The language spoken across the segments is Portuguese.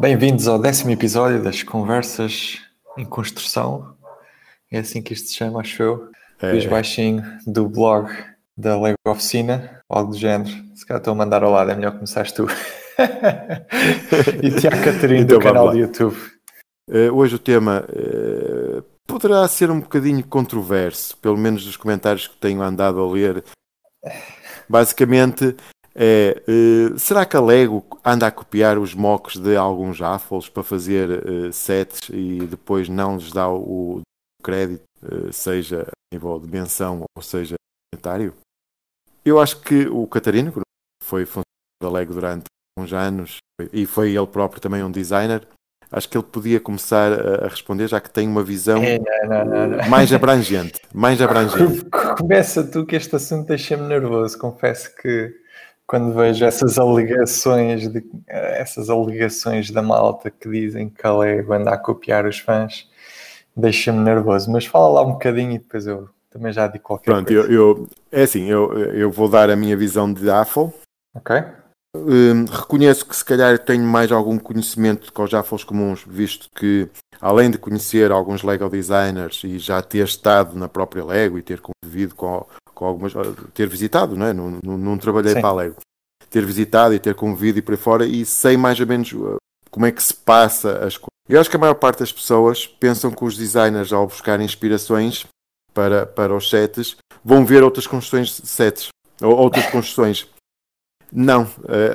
Bem-vindos ao décimo episódio das Conversas em Construção. É assim que isto se chama, acho eu. É. Luís Baixinho, do blog da Lego Oficina, algo do género. Se calhar estou a mandar ao lado, é melhor começares tu. e Tiago Catarino, Então do canal lá. do YouTube. Eh, hoje o tema eh, poderá ser um bocadinho controverso, pelo menos dos comentários que tenho andado a ler. Basicamente é, eh, será que a Lego anda a copiar os mocks de alguns Affles para fazer eh, sets e depois não lhes dá o, o crédito, eh, seja a nível de menção ou seja comentário? Eu acho que o Catarino, que foi funcionário da Lego durante uns anos e foi ele próprio também um designer, acho que ele podia começar a a responder, já que tem uma visão É, não, não, não. mais abrangente. Mais abrangente. Começa tu que este assunto deixa-me nervoso. Confesso que quando vejo essas alegações de, essas alegações da malta que dizem que a Lego anda a copiar os fãs, deixa-me nervoso. Mas fala lá um bocadinho e depois eu também já digo qualquer Pronto, coisa. eu, eu- é assim, eu, eu vou dar a minha visão de Affle. Ok? Hum, reconheço que se calhar tenho mais algum conhecimento com os Affles comuns, visto que além de conhecer alguns Lego designers e já ter estado na própria Lego e ter convivido com, com algumas, ter visitado, não é? Não, não, não trabalhei Sim. para a Lego, ter visitado e ter convivido e por aí fora e sei mais ou menos uh, como é que se passa as coisas. Eu acho que a maior parte das pessoas pensam que os designers, ao buscar inspirações para, para os sets, vão ver outras construções de sets ou outras construções. Não,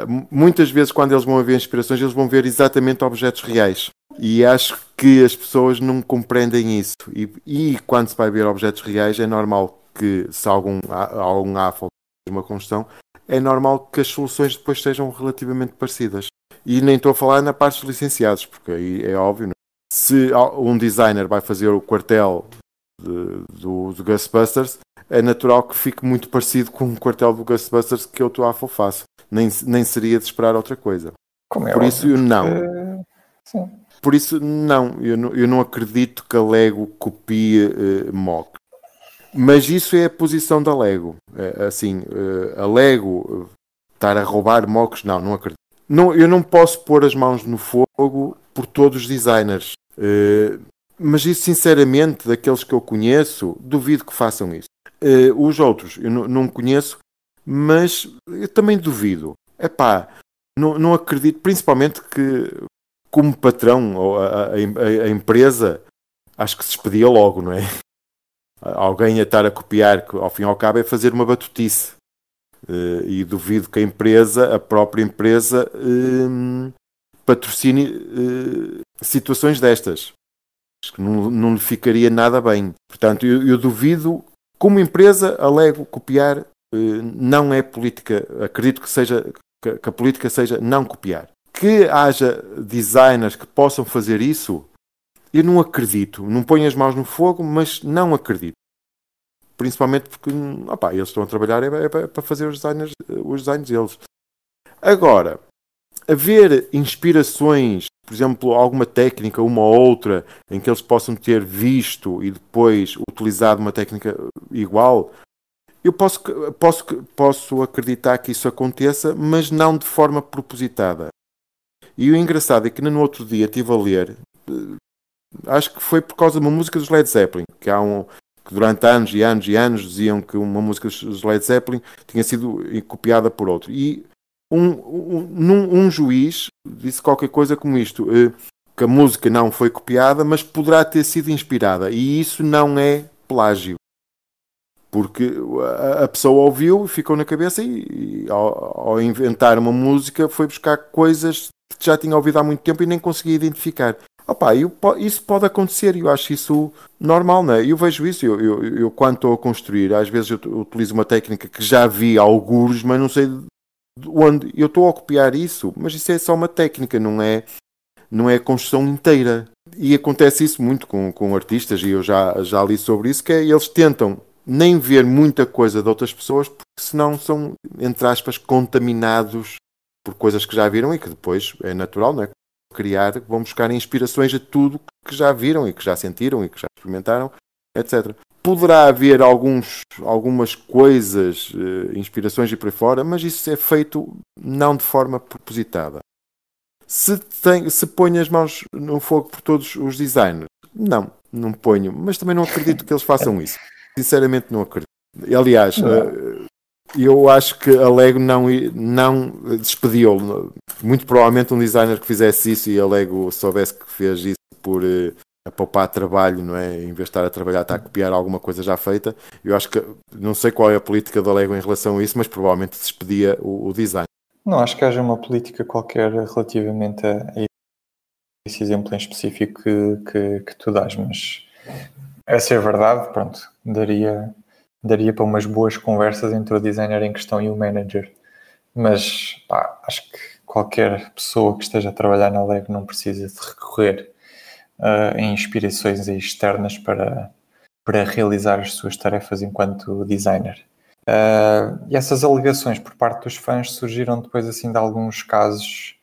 mu- muitas vezes quando eles vão ver inspirações, eles vão ver exatamente objetos reais. E acho que as pessoas não compreendem isso. E, e quando se vai ver objetos reais, é normal que, se algum, algum AFO uma construção, é normal que as soluções depois sejam relativamente parecidas. E nem estou a falar na parte dos licenciados, porque aí é óbvio. não é? Se um designer vai fazer o quartel de- do, do Ghostbusters, é natural que fique muito parecido com o quartel do Ghostbusters que eu estou a faço. Nem, nem seria de esperar outra coisa. Como é Por isso, eu não. porque- Sim. Por isso, não. Eu não, eu não acredito que a Lego copie eh, mock. Mas isso é a posição da Lego. É, assim, eh, a Lego eh, estar a roubar mocks, não, não acredito. Não, eu não posso pôr as mãos no fogo por todos os designers. Eh, mas isso, sinceramente, daqueles que eu conheço, duvido que façam isso. Os outros, eu não, conheço, mas eu também duvido. Epá, não, não acredito, principalmente que como patrão ou a, a- a- empresa, acho que se despedia logo, não é? Alguém a estar a copiar, que ao fim e ao cabo é fazer uma batutice. Eh, e duvido que a empresa, a própria empresa, hum, patrocine eh, situações destas. Acho que não, não lhe ficaria nada bem. Portanto, eu, eu duvido, como empresa, a Lego copiar eh, não é política. Acredito que seja que, que a política seja não copiar. Que haja designers que possam fazer isso, eu não acredito. Não ponho as mãos no fogo, mas não acredito. Principalmente porque opá, eles estão a trabalhar é, é para fazer os designers, os designs deles. Agora, haver inspirações, por exemplo, alguma técnica, uma ou outra, em que eles possam ter visto e depois utilizado uma técnica igual, eu posso, posso, posso acreditar que isso aconteça, mas não de forma propositada. E o engraçado é que no outro dia estive a ler, eh, acho que foi por causa de uma música dos Led Zeppelin, que há um que durante anos e anos e anos diziam que uma música dos Led Zeppelin tinha sido copiada por outro. E um, um, um juiz disse qualquer coisa como isto, eh, que a música não foi copiada, mas poderá ter sido inspirada. E isso não é plágio. Porque a, a pessoa ouviu, ficou na cabeça e, e ao, ao inventar uma música foi buscar coisas que já tinha ouvido há muito tempo e nem conseguia identificar. Opa, eu, isso pode acontecer e eu acho isso normal, não é? Eu vejo isso, eu, eu, eu quando estou a construir, às vezes eu utilizo uma técnica que já vi alguns, mas não sei de onde eu estou a copiar isso, mas isso é só uma técnica, não é, não é a construção inteira. E acontece isso muito com, com artistas, e eu já, já li sobre isso, que é eles tentam nem ver muita coisa de outras pessoas, porque senão são, entre aspas, contaminados por coisas que já viram e que depois é natural, não é? Criar, vão buscar inspirações a tudo que já viram e que já sentiram e que já experimentaram, etc. Poderá haver alguns, algumas coisas, eh, inspirações e por aí fora, mas isso é feito não de forma propositada. Se, tem, se ponho as mãos no fogo por todos os designers, não, não ponho, mas também não acredito que eles façam isso. Sinceramente, não acredito. Aliás, uh, eu acho que a Lego não, não despediu muito provavelmente um designer que fizesse isso e a Lego soubesse que fez isso por uh, a poupar trabalho, não é? Em vez de estar a trabalhar, está a copiar alguma coisa já feita. Eu acho que não sei qual é a política da Lego em relação a isso, mas provavelmente despedia o, o design. Não acho que haja uma política qualquer relativamente a esse exemplo em específico que, que, que tu dás, mas essa é a verdade, pronto, daria daria para umas boas conversas entre o designer em questão e o manager. Mas pá, acho que qualquer pessoa que esteja a trabalhar na Lego não precisa de recorrer uh, em inspirações externas para, para realizar as suas tarefas enquanto designer. Uh, e essas alegações por parte dos fãs surgiram depois assim de alguns casos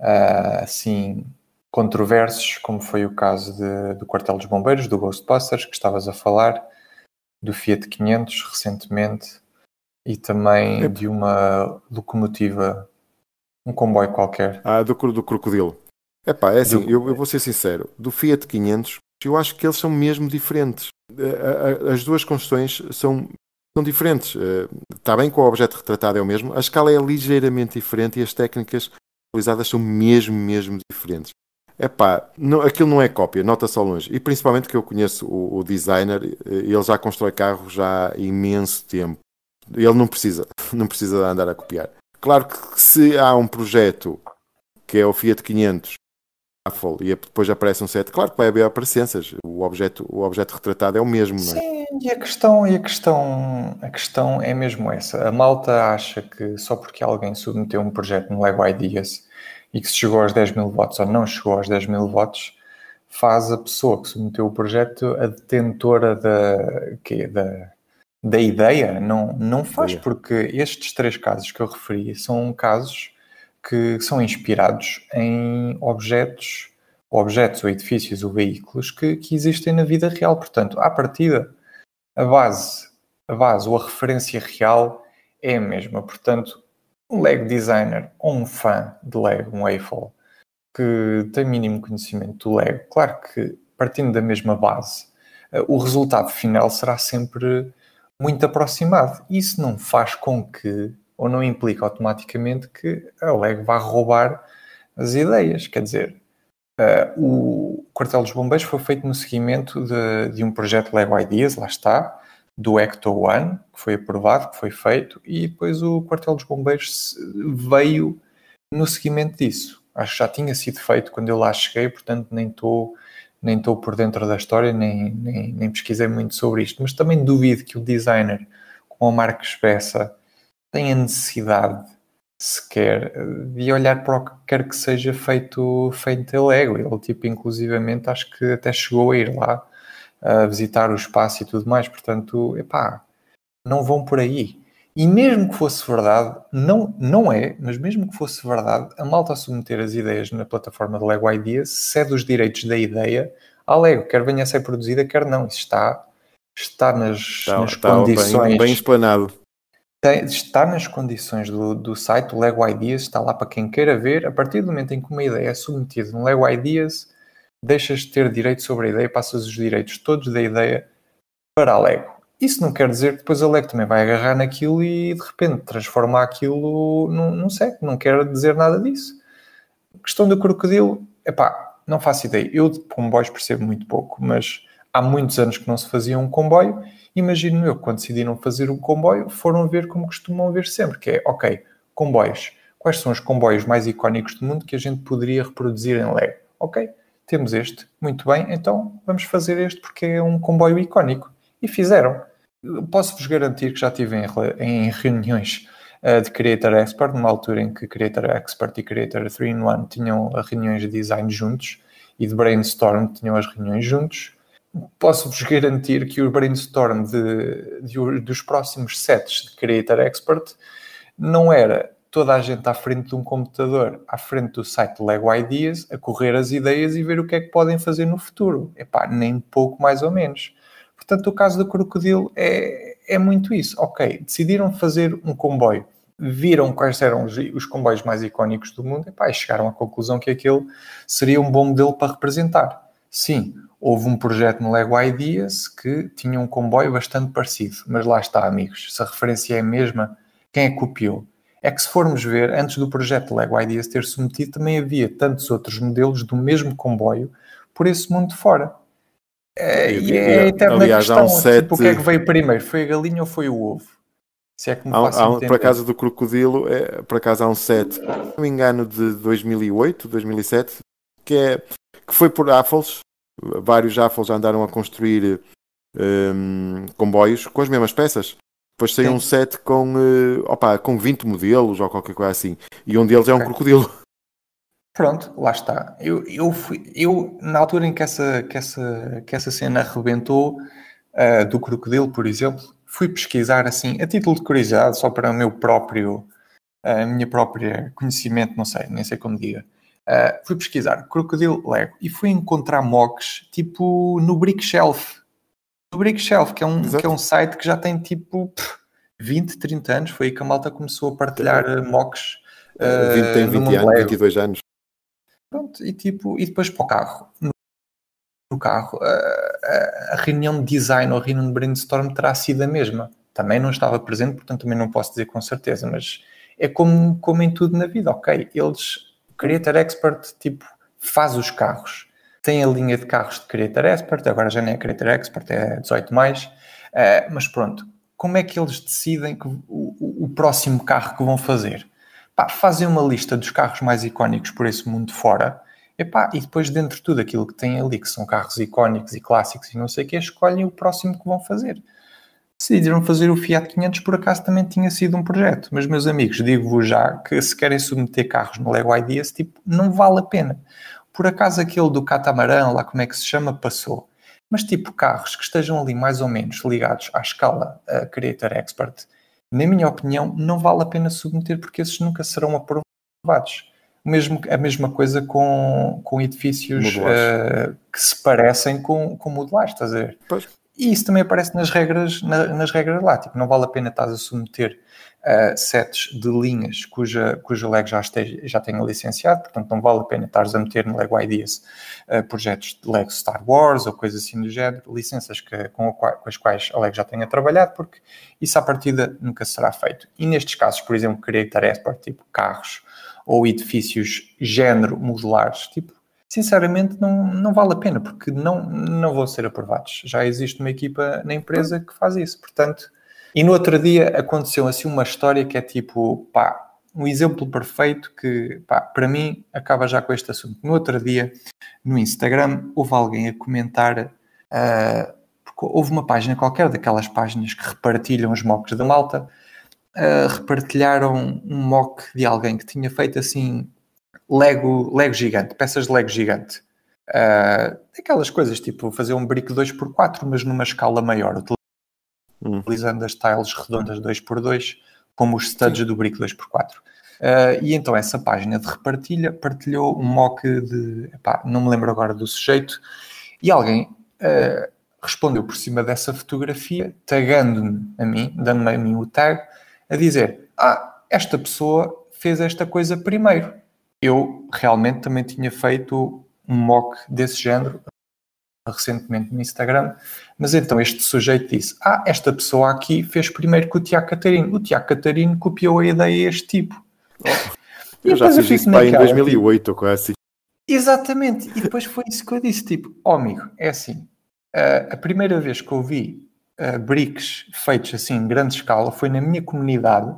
uh, assim controversos, como foi o caso de, do quartel dos bombeiros, do Ghostbusters, que estavas a falar, do Fiat 500 recentemente e também de uma locomotiva, um comboio qualquer. Ah, do, do Crocodilo. Epá, é assim, do... eu, eu vou ser sincero, do Fiat 500 eu acho que eles são mesmo diferentes. As duas construções são, são diferentes. Está bem que o objeto retratado é o mesmo, a escala é ligeiramente diferente e as técnicas utilizadas são mesmo, mesmo diferentes. É pá, aquilo não é cópia, nota só longe. E principalmente que eu conheço o, o designer, eh, ele já constrói carros já há imenso tempo. Ele não precisa, não precisa andar a copiar. Claro que se há um projeto que é o Fiat 500 e depois aparece um set, claro que vai haver aparências. O objeto, o objeto retratado é o mesmo, não é? Sim, e a questão, e a questão, a questão é mesmo essa. A malta acha que só porque alguém submeteu um projeto no Lego Ideas e que se chegou aos 10 mil votos ou não chegou aos 10 mil votos, faz a pessoa que submeteu o projeto a detentora da, que, da, da ideia. Não, não faz, porque estes três casos que eu referi são casos que são inspirados em objetos, objetos ou edifícios ou veículos que, que existem na vida real. Portanto, à partida, a base, a base ou a referência real é a mesma. Portanto, um Lego designer ou um fã de Lego, um Eiffel, que tem mínimo conhecimento do Lego, claro que partindo da mesma base, eh, o resultado final será sempre muito aproximado. Isso não faz com que, ou não implica automaticamente que a Lego vá roubar as ideias. Quer dizer, uh, o Quartel dos Bombeiros foi feito no seguimento de, de um projeto Lego Ideas, lá está, do Ecto One, que foi aprovado, que foi feito, e depois o quartel dos bombeiros veio no seguimento disso. Acho que já tinha sido feito quando eu lá cheguei, portanto nem estou nem por dentro da história, nem, nem, nem, pesquisei muito sobre isto, mas também duvido que o designer com a Marcos Bessa tenha necessidade sequer de olhar para o que quer que seja feito, feito em Lego. Ele, tipo, inclusivamente, acho que até chegou a ir lá a visitar o espaço e tudo mais. Portanto, epá, não vão por aí. E mesmo que fosse verdade, não, não é, mas mesmo que fosse verdade, a malta a submeter as ideias na plataforma de Lego Ideas cede os direitos da ideia à Lego, quer venha a ser produzida, quer não. Isso está, está nas, está, nas está condições. Bem, bem explanado. Tem, está nas condições do, do site, o Lego Ideas, está lá para quem queira ver. A partir do momento em que uma ideia é submetida no Lego Ideas, deixas de ter direito sobre a ideia passas os direitos todos da ideia para a Lego. Isso não quer dizer que depois a Lego também vai agarrar naquilo e de repente transformar aquilo num, num. Não quer dizer nada disso. A questão do crocodilo, epá, não faço ideia. Eu de comboios percebo muito pouco, mas há muitos anos que não se fazia um comboio. Imagino eu, quando decidiram fazer um comboio, foram ver como costumam ver sempre, que é, ok, comboios. Quais são os comboios mais icónicos do mundo que a gente poderia reproduzir em Lego? Ok, temos este, muito bem, então vamos fazer este porque é um comboio icónico. E fizeram. Posso-vos garantir que já estive em, em reuniões uh, de Creator Expert, numa altura em que Creator Expert e Creator 3-in-1 tinham reuniões de design juntos e de Brainstorm tinham as reuniões juntos. Posso-vos garantir que o Brainstorm de, de, dos próximos sets de Creator Expert não era toda a gente à frente de um computador, à frente do site Lego Ideas, a correr as ideias e ver o que é que podem fazer no futuro. Epá, nem pouco mais ou menos. Portanto, o caso do crocodilo é, é muito isso. Ok, decidiram fazer um comboio. viram quais eram os, os comboios mais icónicos do mundo epá, e chegaram à conclusão que aquele seria um bom modelo para representar. Sim, houve um projeto no Lego Ideas que tinha um comboio bastante parecido, mas lá está, amigos, se a referência é a mesma, quem é que copiou? É que se formos ver, antes do projeto Lego Ideas ter submetido, também havia tantos outros modelos do mesmo comboio por esse mundo de fora. É, e é a eterna Aliás, questão, um set... tipo, o que é que veio primeiro? Foi a galinha ou foi o ovo? Se é que me há, há um, Por acaso do crocodilo, é, por acaso há um set, se não me engano, de 2008, 2007, que, é, que foi por Affles. Vários Affles andaram a construir um, comboios com as mesmas peças. Depois saiu um set com, uh, opa, com 20 modelos ou qualquer coisa assim. E um deles é um crocodilo. Pronto, lá está. Eu, eu, fui, eu na altura em que essa, que essa, que essa cena arrebentou, uh, do crocodilo, por exemplo, fui pesquisar assim, a título de curiosidade, só para o meu próprio, a minha própria conhecimento, não sei, nem sei como diga. Uh, fui pesquisar Crocodile Lego e fui encontrar mocks tipo no Brick Shelf. No Brick Shelf, que é um, que é um site que já tem tipo pff, 20, 30 anos. Foi aí que a malta começou a partilhar uh, mocks. Uh, 20, tem 20 anos, Lego. 22 anos. Pronto, e, tipo, e depois para o carro. No, no carro, a, a, reunião de design ou a reunião de brainstorm terá sido a mesma. Também não estava presente, portanto também não posso dizer com certeza, mas é como, como em tudo na vida, ok? Eles, Creator Expert, tipo, faz os carros. Tem a linha de carros de Creator Expert, agora já nem é Creator Expert, é 18 mais. Uh, mas pronto, como é que eles decidem que o, o, próximo carro que vão fazer? Pá, fazem uma lista dos carros mais icónicos por esse mundo fora Epá, e depois, dentro de tudo aquilo que tem ali, que são carros icónicos e clássicos e não sei o que, escolhem o próximo que vão fazer. Decidiram fazer o Fiat 500, por acaso também tinha sido um projeto. Mas, meus amigos, digo-vos já que se querem submeter carros no Lego Ideas, tipo, não vale a pena. Por acaso aquele do catamarã, lá como é que se chama, passou. Mas, tipo, carros que estejam ali mais ou menos ligados à escala a Creator Expert, na minha opinião, não vale a pena submeter porque esses nunca serão aprovados mesmo, a mesma coisa com, com edifícios uh, que se parecem com, com modulares, estás a ver? Pois. E isso também aparece nas regras, na, nas regras lá, tipo, não vale a pena estás a submeter uh, sets de linhas cuja, cuja Lego já, esteja, já tenha licenciado, portanto não vale a pena estares a meter no Lego Ideas uh, projetos de Lego Star Wars ou coisas assim do género, licenças que, com, com as quais a Lego já tenha trabalhado, porque isso à partida nunca será feito. E nestes casos, por exemplo, querer tarefas, tipo carros, ou edifícios género modulares, tipo, sinceramente não, não vale a pena, porque não, não vão ser aprovados. Já existe uma equipa na empresa que faz isso, portanto. E no outro dia aconteceu assim uma história que é tipo, pá, um exemplo perfeito que, pá, para mim acaba já com este assunto. No outro dia, no Instagram, houve alguém a comentar, uh, porque houve uma página qualquer daquelas páginas que repartilham os mocks da malta, uh, repartilharam um mock de alguém que tinha feito assim Lego, Lego gigante, peças de Lego gigante. Uh, aquelas coisas tipo fazer um brick 2x4, mas numa escala maior, hum. utilizando as tiles redondas 2x2 como os studs Sim. do brick 2x4. Uh, e então essa página de repartilha partilhou um mock de. Epá, não me lembro agora do sujeito, e alguém uh, respondeu por cima dessa fotografia, tagando-me a mim, dando-me a mim o tag, a dizer: Ah, esta pessoa fez esta coisa primeiro. Eu realmente também tinha feito um mock desse género recentemente no Instagram, mas então este sujeito disse: Ah, esta pessoa aqui fez primeiro com o Tiago Catarino. O Tiago Catarino copiou a ideia a este tipo. Eu já fiz isso em 2008 ou quase assim. Exatamente, e depois foi isso que eu disse: tipo, oh amigo, é assim, a primeira vez que eu vi uh, bricks feitos assim em grande escala foi na minha comunidade,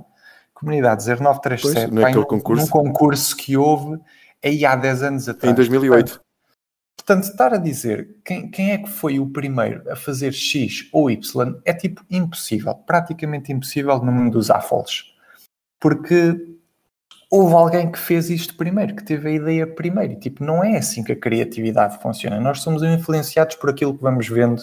comunidade 0937, pois, num, concurso. num concurso que houve aí há 10 anos atrás. Em 2008. Portanto, estar a dizer quem, quem é que foi o primeiro a fazer X ou Y é tipo impossível, praticamente impossível no mundo dos AFOLs. Porque houve alguém que fez isto primeiro, que teve a ideia primeiro. E, tipo, não é assim que a criatividade funciona. Nós somos influenciados por aquilo que vamos vendo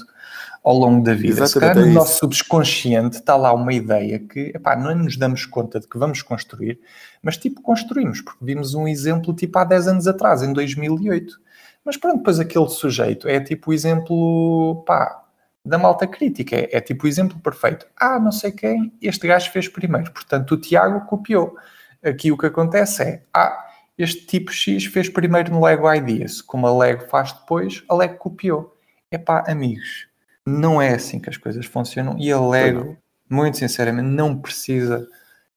ao longo da vida. Exatamente, Se calhar no é nosso subconsciente está lá uma ideia que epá, não nos damos conta de que vamos construir, mas tipo construímos, porque vimos um exemplo tipo há 10 anos atrás, em 2008. Mas pronto, depois aquele sujeito é tipo o exemplo pá, da malta crítica. É, é, tipo o exemplo perfeito. Ah, não sei quem, este gajo fez primeiro. Portanto, o Tiago copiou. Aqui o que acontece é, ah, este tipo X fez primeiro no Lego Ideas. Como a Lego faz depois, a Lego copiou. É pá, amigos, não é assim que as coisas funcionam. E a Lego, muito sinceramente, não precisa.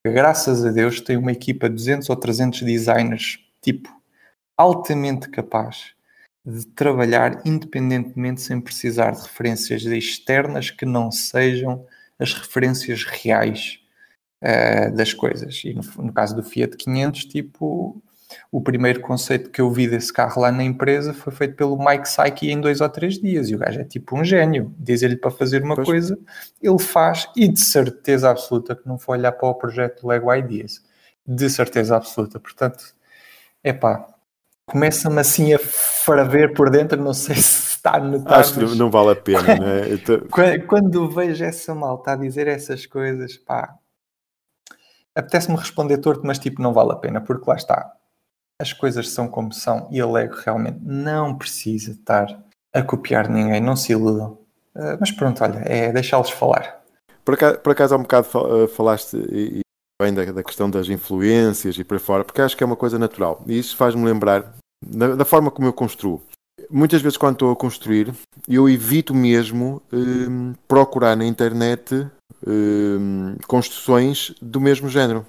Graças a Deus, tem uma equipa de 200 ou 300 designers, tipo, altamente capaz de trabalhar independentemente sem precisar de referências externas que não sejam as referências reais uh, das coisas. E no, no, caso do Fiat 500, tipo, o primeiro conceito que eu vi desse carro lá na empresa foi feito pelo Mike Psyche em dois ou três dias. E o gajo é tipo um gênio. Dizer-lhe para fazer uma pois. coisa, ele faz e de certeza absoluta que não foi olhar para o projeto Lego Ideas. De certeza absoluta. Portanto, é pá, começa-me assim a ferver por dentro, não sei se está a notar. Acho que não vale a pena, né? Tô... Quando vejo essa malta a dizer essas coisas, pá, apetece-me responder torto, mas tipo, não vale a pena, porque lá está. As coisas são como são e a Lego realmente não precisa estar a copiar ninguém, não se iludam. Uh, mas pronto, olha, é deixá-los falar. Por acaso, por acaso há um bocado eh, falaste e, bem da, da, questão das influências e para fora, porque acho que é uma coisa natural. E isso faz-me lembrar da, forma como eu construo. Muitas vezes, quando estou a construir, eu evito mesmo hum, procurar na internet hum, construções do mesmo género.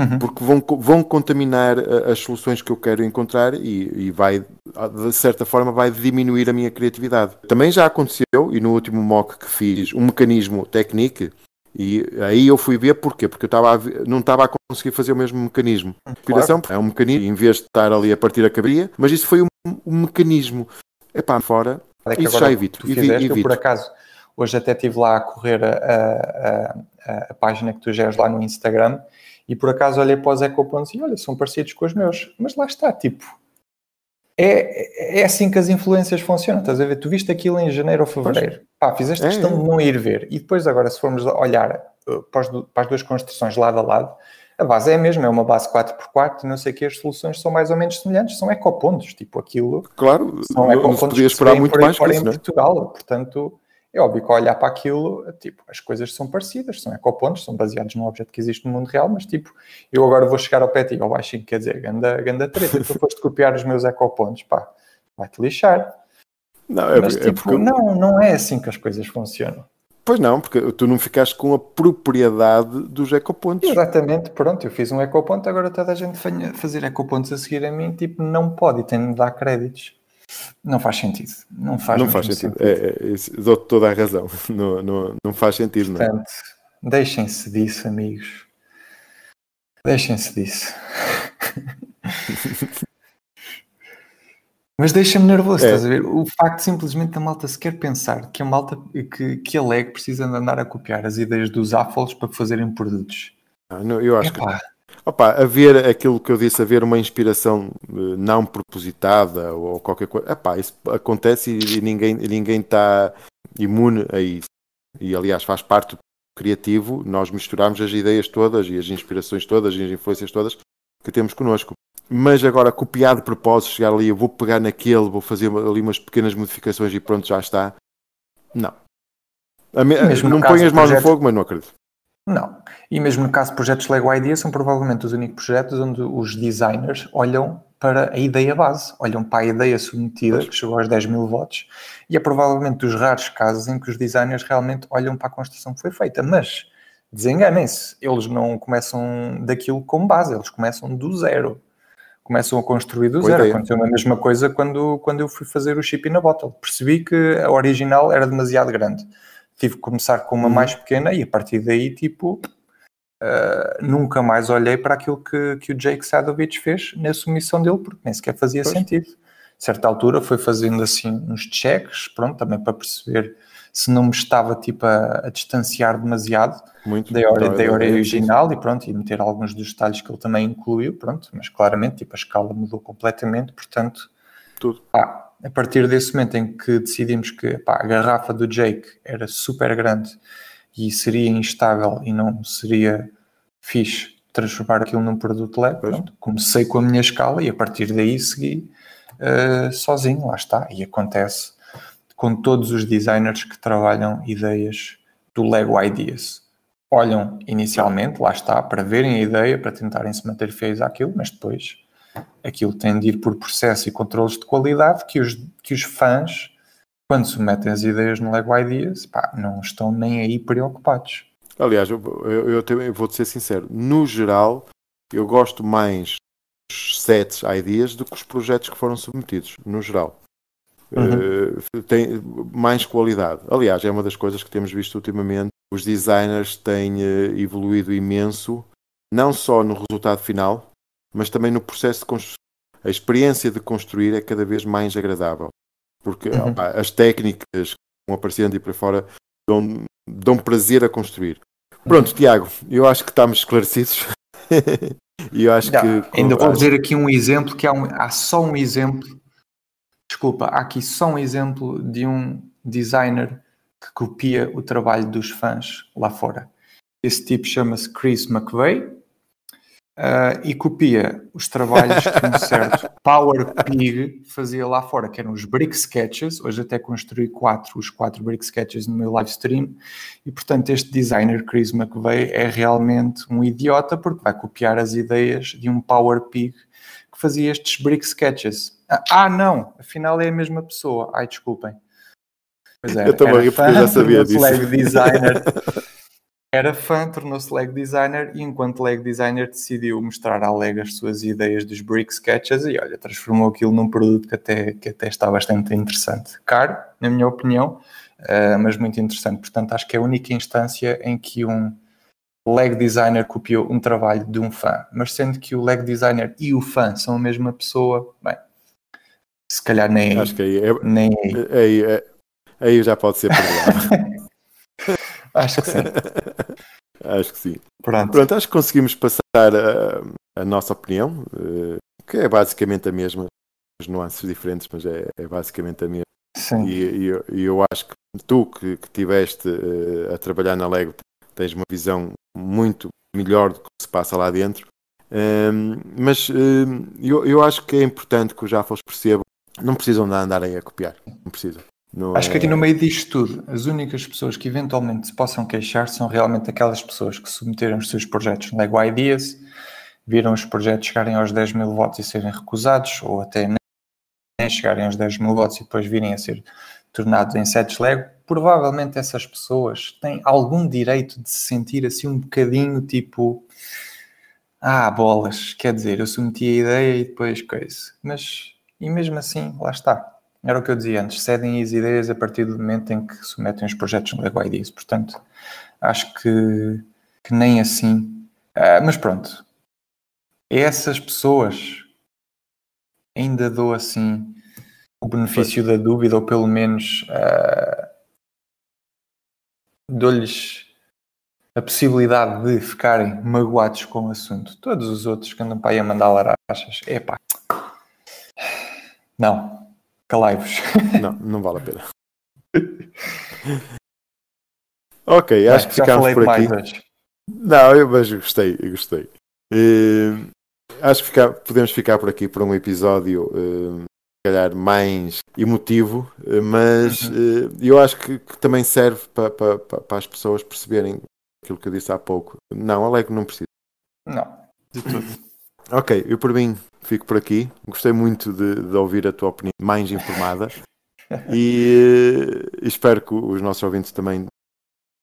Uhum. Porque vão, vão contaminar as soluções que eu quero encontrar e, e, vai, de certa forma, vai diminuir a minha criatividade. Também já aconteceu, e no último mock que fiz, um mecanismo técnico e aí eu fui ver porquê, porque eu estava não estava a conseguir fazer o mesmo mecanismo. Inspiração claro. é um mecanismo, em vez de estar ali a partir a cabria, mas isso foi um, um mecanismo. É pá, fora, é isso já evito. Tu fizeste, evito. Eu, por acaso, hoje até estive lá a correr a, a, a, a, página que tu geres lá no Instagram e por acaso olhei para os ecopontos e olha, são parecidos com os meus. Mas lá está, tipo, é, é assim que as influências funcionam. Estás a ver? Tu viste aquilo em janeiro ou fevereiro. Pá, fizeste é, questão é. de não ir ver. E depois, agora, se formos olhar uh, para, as, para as duas construções lado a lado, a base é a mesma, é uma base 4x4, não sei o que, as soluções são mais ou menos semelhantes, são ecopontos, tipo aquilo. Claro, são ecopontos não podia esperar muito mais fora em é? Portugal, portanto, é óbvio que olhar para aquilo, tipo, as coisas são parecidas, são ecopontos, são baseados num objeto que existe no mundo real, mas tipo, eu agora vou chegar ao pé e ao baixinho, quer dizer, ganda, ganda treta, tu foste copiar os meus ecopontos, pá, vai-te lixar. Não, é, mas, é tipo, porque... não, não é assim que as coisas funcionam. Pois não, porque tu não ficaste com a propriedade dos ecopontos. Exatamente, pronto, eu fiz um ecoponto, agora toda a gente fazer ecopontos a seguir a mim, tipo, não pode e tem de me dar créditos. Não faz sentido. Não faz, não faz sentido. sentido. É, é, dou toda a razão. Não, não, não faz sentido. É? Portanto, não. deixem-se disso, amigos. Deixem-se disso. Mas deixa-me nervoso, é. estás a ver? O facto simplesmente da malta sequer pensar que a malta que, que a LEG precisa de andar a copiar as ideias dos Affles para fazerem produtos. Não, eu acho Epá. que Opa, haver aquilo que eu disse, haver uma inspiração eh, não propositada ou qualquer coisa, epá, isso acontece e, ninguém ninguém está imune a isso. E aliás, faz parte do criativo nós misturarmos as ideias todas e as inspirações todas e as influências todas que temos connosco. Mas agora, copiar de propósito, chegar ali, eu vou pegar naquele, vou fazer ali umas pequenas modificações e pronto, já está. Não. não ponho as mãos no fogo, mas não acredito. Não. E mesmo no caso de projetos Lego Idea, são provavelmente os únicos projetos onde os designers olham para a ideia base, olham para a ideia submetida, que chegou aos 10 mil votos, e é provavelmente dos raros casos em que os designers realmente olham para a construção que foi feita. Mas desenganem-se, eles não começam daquilo como base, eles começam do zero. Começam a construir do zero. Aconteceu a mesma coisa quando, quando eu fui fazer o chip in a bottle. Percebi que a original era demasiado grande tive que começar com uma uhum. mais pequena e a partir daí, tipo, uh, nunca mais olhei para aquilo que, que o Jake Sadovich fez na submissão dele, porque nem sequer fazia pois. sentido. A certa altura foi fazendo assim uns checks, pronto, também para perceber se não me estava tipo a, a distanciar demasiado Muito da hora, da hora original e pronto, e meter alguns dos detalhes que ele também incluiu, pronto, mas claramente tipo a escala mudou completamente, portanto, tudo. Pá, a partir desse momento em que decidimos que pá, a garrafa do Jake era super grande e seria instável e não seria fixe transformar aquilo num produto leve, pronto, comecei com a minha escala e a partir daí segui uh, sozinho, lá está. E acontece com todos os designers que trabalham ideias do Lego Ideas. Olham inicialmente, lá está, para verem a ideia, para tentarem se manter fiéis àquilo, mas depois aquilo tem de ir por processo e controles de qualidade que os, que os fãs, quando submetem as ideias no Lego Ideas, pá, não estão nem aí preocupados. Aliás, eu, eu, eu, vou-te ser sincero, no geral, eu gosto mais dos sets ideas do que os projetos que foram submetidos, no geral. Uhum. Uh, tem mais qualidade. Aliás, é uma das coisas que temos visto ultimamente. Os designers têm uh, evoluído imenso, não só no resultado final, mas também no processo de construção. A experiência de construir é cada vez mais agradável, porque uhum. opa, as técnicas que vão aparecendo e para fora dão, dão prazer a construir. Pronto, uhum. Tiago, eu acho que estamos esclarecidos. e eu acho que. Ainda vou dizer aqui um exemplo que há, um, há só um exemplo. Desculpa, há aqui só um exemplo de um designer que copia o trabalho dos fãs lá fora. Esse tipo chama-se Chris McVeigh Uh, e copia os trabalhos que um certo Power Pig fazia lá fora, que eram os Brick Sketches. Hoje até construí quatro, os quatro Brick Sketches no meu live stream. E portanto, este designer, Chris McVeigh, é realmente um idiota porque vai copiar as ideias de um Power Pig que fazia estes Brick Sketches. Ah, ah não, afinal é a mesma pessoa. Ai, desculpem. Pois é, eu também, porque eu já sabia disso. designer. era fã, tornou-se leg designer e enquanto leg designer decidiu mostrar à leg as suas ideias dos brick sketches e olha, transformou aquilo num produto que até, que até está bastante interessante. Caro, na minha opinião, uh, mas muito interessante. Portanto, acho que é a única instância em que um leg designer copiou um trabalho de um fã, mas sendo que o leg designer e o fã são a mesma pessoa, bem, se calhar nem acho que aí, é, nem aí. Aí, aí, aí já pode ser perdoado. Acho que sim. acho que sim. Pronto. Pronto, acho que conseguimos passar a, a nossa opinião, uh, que é basicamente a mesma, as nuances diferentes, mas é, é basicamente a mesma. Sim. E, e, eu, e eu acho que tu que, que tiveste uh, a trabalhar na Lego tens uma visão muito melhor do que se passa lá dentro. Um, mas um, eu, eu acho que é importante que os Jafos percebam, não precisam de andar aí a copiar, não precisam. Não Acho é... que aqui no meio disto tudo, as únicas pessoas que eventualmente se possam queixar são realmente aquelas pessoas que submeteram os seus projetos no Lego Ideas, viram os projetos chegarem aos 10 mil votos e serem recusados, ou até nem chegarem aos 10 mil votos e depois virem a ser tornados em sets Lego. Provavelmente essas pessoas têm algum direito de se sentir assim um bocadinho tipo. Ah, bolas, quer dizer, eu submeti a ideia e depois coisa. Mas, e mesmo assim, lá está era o que eu dizia antes, cedem as ideias a partir do momento em que submetem os projetos no Lego IDs. Portanto, acho que, que nem assim. Uh, mas pronto, essas pessoas ainda dou assim o benefício da dúvida, ou pelo menos uh, dou-lhes a possibilidade de ficarem magoados com o assunto. Todos os outros que andam para aí a mandar larachas, epá, não, Calai-vos. Não, não vale a pena. ok, acho que ficámos por aqui. Não, eu, mas gostei, eu gostei. Uh, acho que ficar, podemos ficar por aqui por um episódio, uh, se calhar, mais emotivo, uh, mas uhum. eu acho que, que também serve para pa, pa, pa as pessoas perceberem aquilo que eu disse há pouco. Não, Alego não precisa. Não, de tudo. Ok, eu por mim fico por aqui. Gostei muito de, de ouvir a tua opinião mais informada e, e, espero que os nossos ouvintes também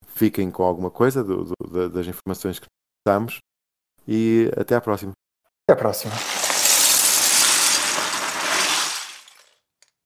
fiquem com alguma coisa do, do, das informações que estamos e até à próxima. Até à próxima.